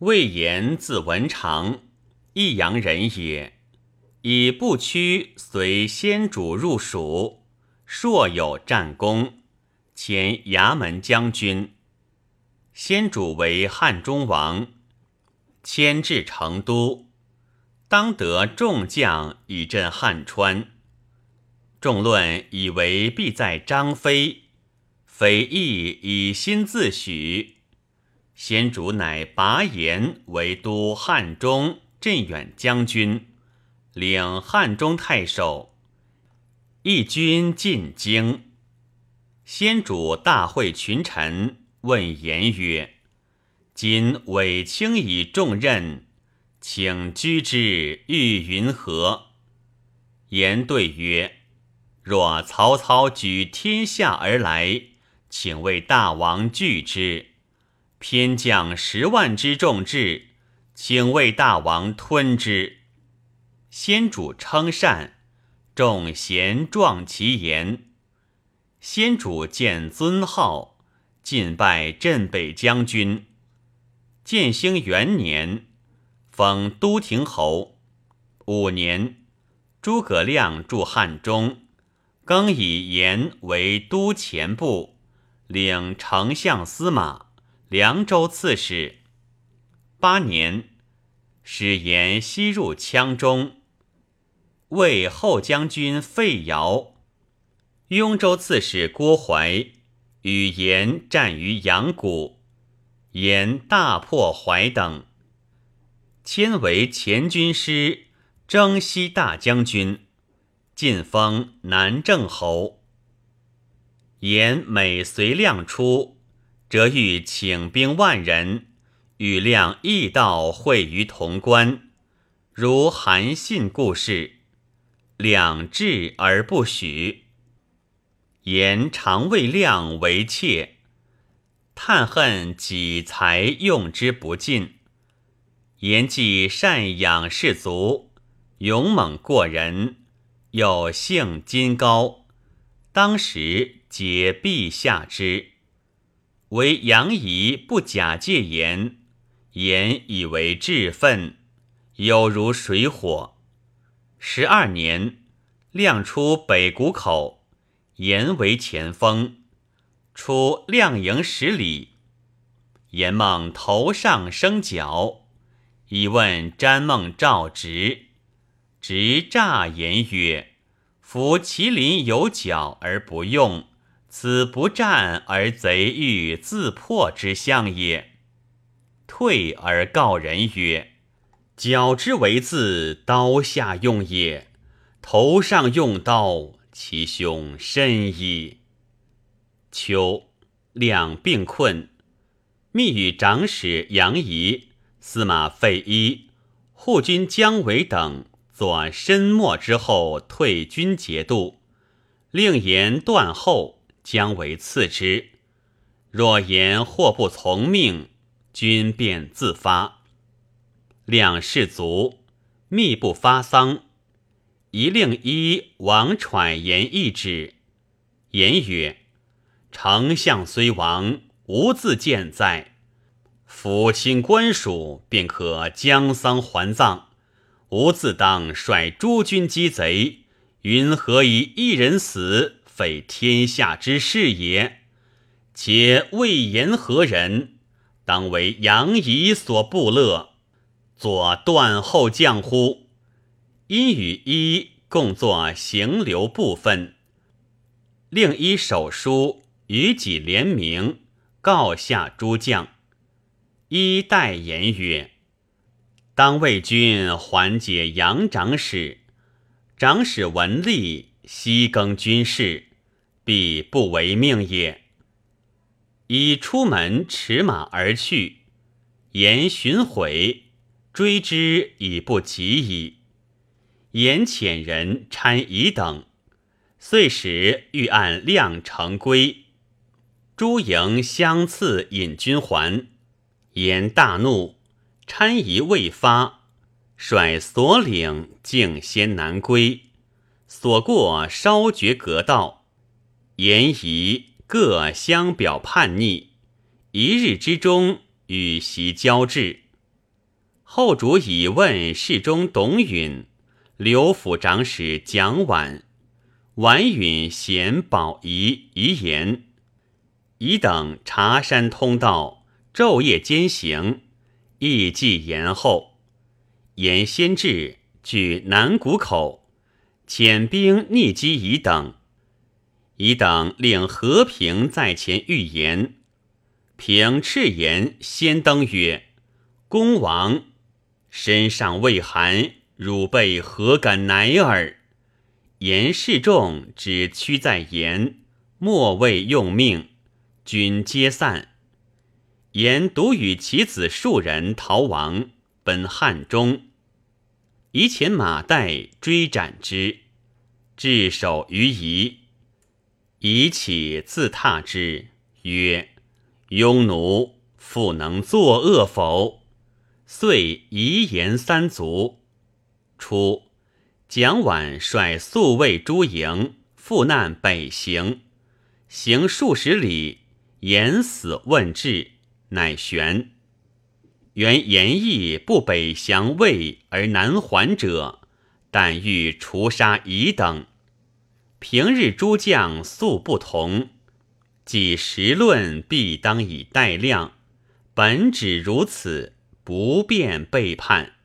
魏延字文长，益阳人也。以不屈随先主入蜀，硕有战功，前衙门将军。先主为汉中王，迁至成都，当得众将以镇汉川。众论以为必在张飞，匪亦以心自许。先主乃拔言为都汉中镇远将军。领汉中太守，义军进京。先主大会群臣，问言曰：“今委卿以重任，请居之，欲云何？”言对曰：“若曹操举天下而来，请为大王拒之；偏将十万之众至，请为大王吞之。”先主称善，众贤壮其言。先主见尊号，进拜镇北将军。建兴元年，封都亭侯。五年，诸葛亮驻汉中，更以言为都前部，领丞相司马、凉州刺史。八年，使言西入羌中。为后将军费尧、雍州刺史郭淮与严战于阳谷，严大破淮等，迁为前军师征西大将军，晋封南郑侯。严每随亮出，则欲请兵万人，与亮亦道会于潼关，如韩信故事。两至而不许。言常谓亮为妾，叹恨己才用之不尽。言既善养士卒，勇猛过人，又性金高，当时解陛下之。为杨仪不假借言，言以为志愤，有如水火。十二年，亮出北谷口，言为前锋，出亮营十里。严梦头上生角，以问詹梦赵直，直诈言曰：“夫麒麟有角而不用，此不战而贼欲自破之象也。”退而告人曰。角之为字，刀下用也；头上用刀，其凶甚矣。秋，两病困，密与长史杨仪、司马费祎、护军姜维等作申末之后退军节度，令言断后，将为赐之。若言或不从命，君便自发。两士卒，密不发丧。一令一王喘言一旨，言曰：“丞相虽亡，无自健在。抚亲官属，便可将丧还葬。吾自当率诸军击贼，云何以一人死，废天下之事也？且魏延何人？当为杨仪所不乐。”作断后将乎？因与一共作行流部分，另一手书与己联名，告下诸将。一代言曰：“当为君缓解杨长史，长史闻吏悉更军事，必不为命也。”已出门驰马而去，言寻悔。追之已不及矣。言遣人参夷等，遂使欲按量成规。诸营相次引军还。言大怒，参夷未发，率所领径先南归。所过稍绝隔道，言夷各相表叛逆。一日之中，与袭交至。后主以问侍中董允、刘府长史蒋琬、琬允贤保仪遗言，乙等茶山通道，昼夜兼行，意计延后。言先至，据南谷口，遣兵逆击乙等。以等令和平在前预言，平赤言先登曰：“公王。”身上未寒，汝辈何敢乃耳？言示众只屈在言，莫谓用命。军皆散。言独与其子数人逃亡，奔汉中。以遣马岱追斩之，至守于夷。以起自踏之，曰：“庸奴复能作恶否？”遂遗言三族。初，蒋琬率宿卫诸营赴难北行，行数十里，言死问至，乃玄。原言意不北降魏而南还者，但欲除杀夷等。平日诸将素不同，即时论必当以待量。本只如此。不便背叛。